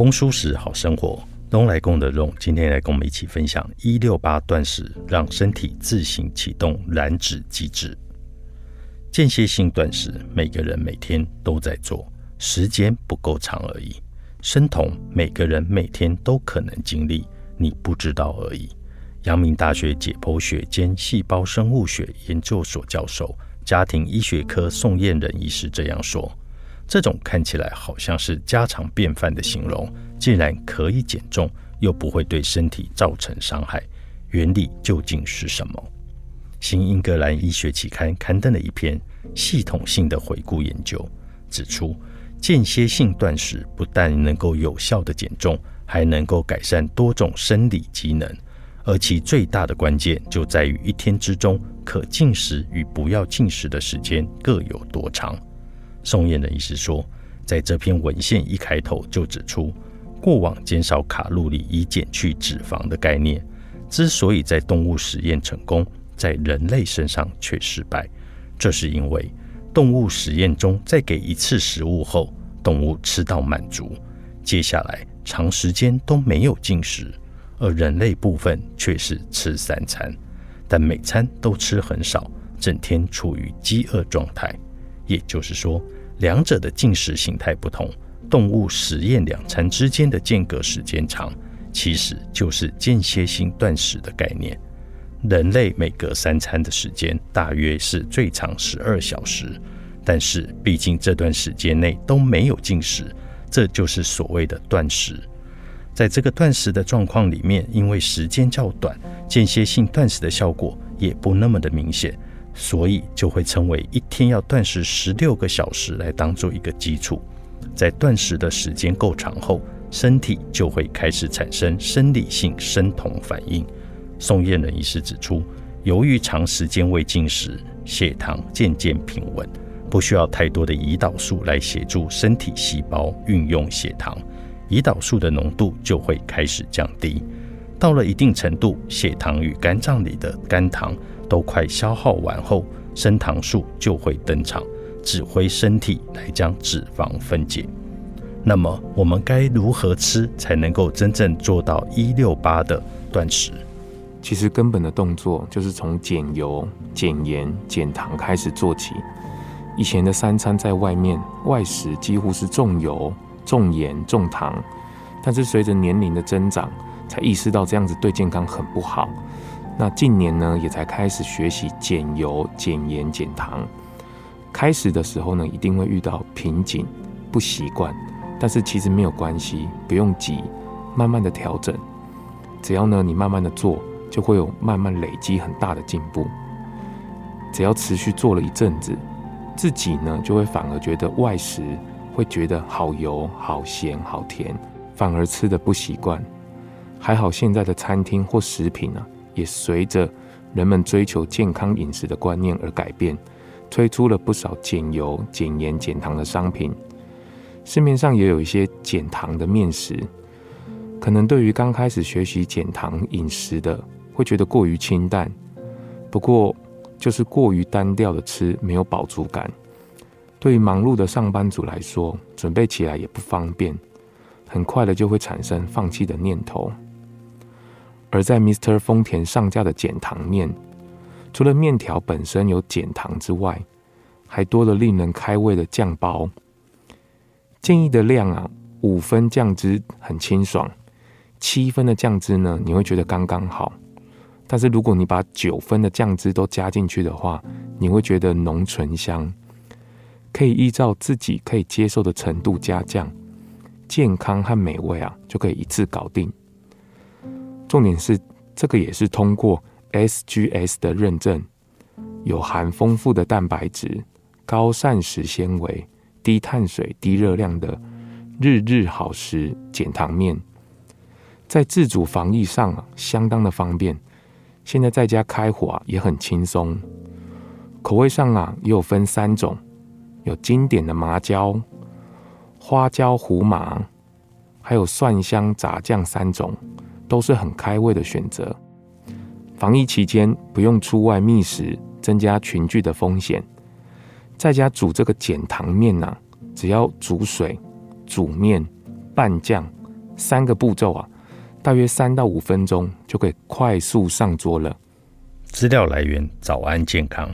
风舒适好生活，东来共的荣今天来跟我们一起分享一六八断食，让身体自行启动燃脂机制。间歇性断食，每个人每天都在做，时间不够长而已。生酮，每个人每天都可能经历，你不知道而已。阳明大学解剖学兼细胞生物学研究所教授、家庭医学科宋燕仁医师这样说。这种看起来好像是家常便饭的形容，竟然可以减重，又不会对身体造成伤害，原理究竟是什么？新英格兰医学期刊刊登了一篇系统性的回顾研究，指出间歇性断食不但能够有效的减重，还能够改善多种生理机能，而其最大的关键就在于一天之中可进食与不要进食的时间各有多长。宋燕的医师说，在这篇文献一开头就指出，过往减少卡路里以减去脂肪的概念，之所以在动物实验成功，在人类身上却失败，这是因为动物实验中在给一次食物后，动物吃到满足，接下来长时间都没有进食，而人类部分却是吃三餐，但每餐都吃很少，整天处于饥饿状态。也就是说，两者的进食形态不同，动物实验两餐之间的间隔时间长，其实就是间歇性断食的概念。人类每隔三餐的时间大约是最长十二小时，但是毕竟这段时间内都没有进食，这就是所谓的断食。在这个断食的状况里面，因为时间较短，间歇性断食的效果也不那么的明显。所以就会称为一天要断食十六个小时来当做一个基础，在断食的时间够长后，身体就会开始产生生理性生酮反应。宋燕人医师指出，由于长时间未进食，血糖渐渐平稳，不需要太多的胰岛素来协助身体细胞运用血糖，胰岛素的浓度就会开始降低。到了一定程度，血糖与肝脏里的肝糖。都快消耗完后，升糖素就会登场，指挥身体来将脂肪分解。那么，我们该如何吃才能够真正做到一六八的断食？其实，根本的动作就是从减油、减盐、减糖开始做起。以前的三餐在外面外食，几乎是重油、重盐、重糖，但是随着年龄的增长，才意识到这样子对健康很不好。那近年呢，也才开始学习减油、减盐、减糖。开始的时候呢，一定会遇到瓶颈，不习惯。但是其实没有关系，不用急，慢慢的调整。只要呢，你慢慢的做，就会有慢慢累积很大的进步。只要持续做了一阵子，自己呢，就会反而觉得外食会觉得好油、好咸、好甜，反而吃的不习惯。还好现在的餐厅或食品呢。也随着人们追求健康饮食的观念而改变，推出了不少减油、减盐、减糖的商品。市面上也有一些减糖的面食，可能对于刚开始学习减糖饮食的，会觉得过于清淡。不过，就是过于单调的吃，没有饱足感。对于忙碌的上班族来说，准备起来也不方便，很快的就会产生放弃的念头。而在 Mr. 丰田上架的减糖面，除了面条本身有减糖之外，还多了令人开胃的酱包。建议的量啊，五分酱汁很清爽，七分的酱汁呢，你会觉得刚刚好。但是如果你把九分的酱汁都加进去的话，你会觉得浓醇香。可以依照自己可以接受的程度加酱，健康和美味啊，就可以一次搞定。重点是，这个也是通过 SGS 的认证，有含丰富的蛋白质、高膳食纤维、低碳水、低热量的日日好食减糖面，在自主防疫上，相当的方便。现在在家开火，也很轻松。口味上啊，也有分三种，有经典的麻椒、花椒胡麻，还有蒜香炸酱三种，都是很开胃的选择。防疫期间不用出外觅食，增加群聚的风险。在家煮这个减糖面呐，只要煮水、煮面、拌酱三个步骤啊，大约三到五分钟就可以快速上桌了。资料来源：早安健康。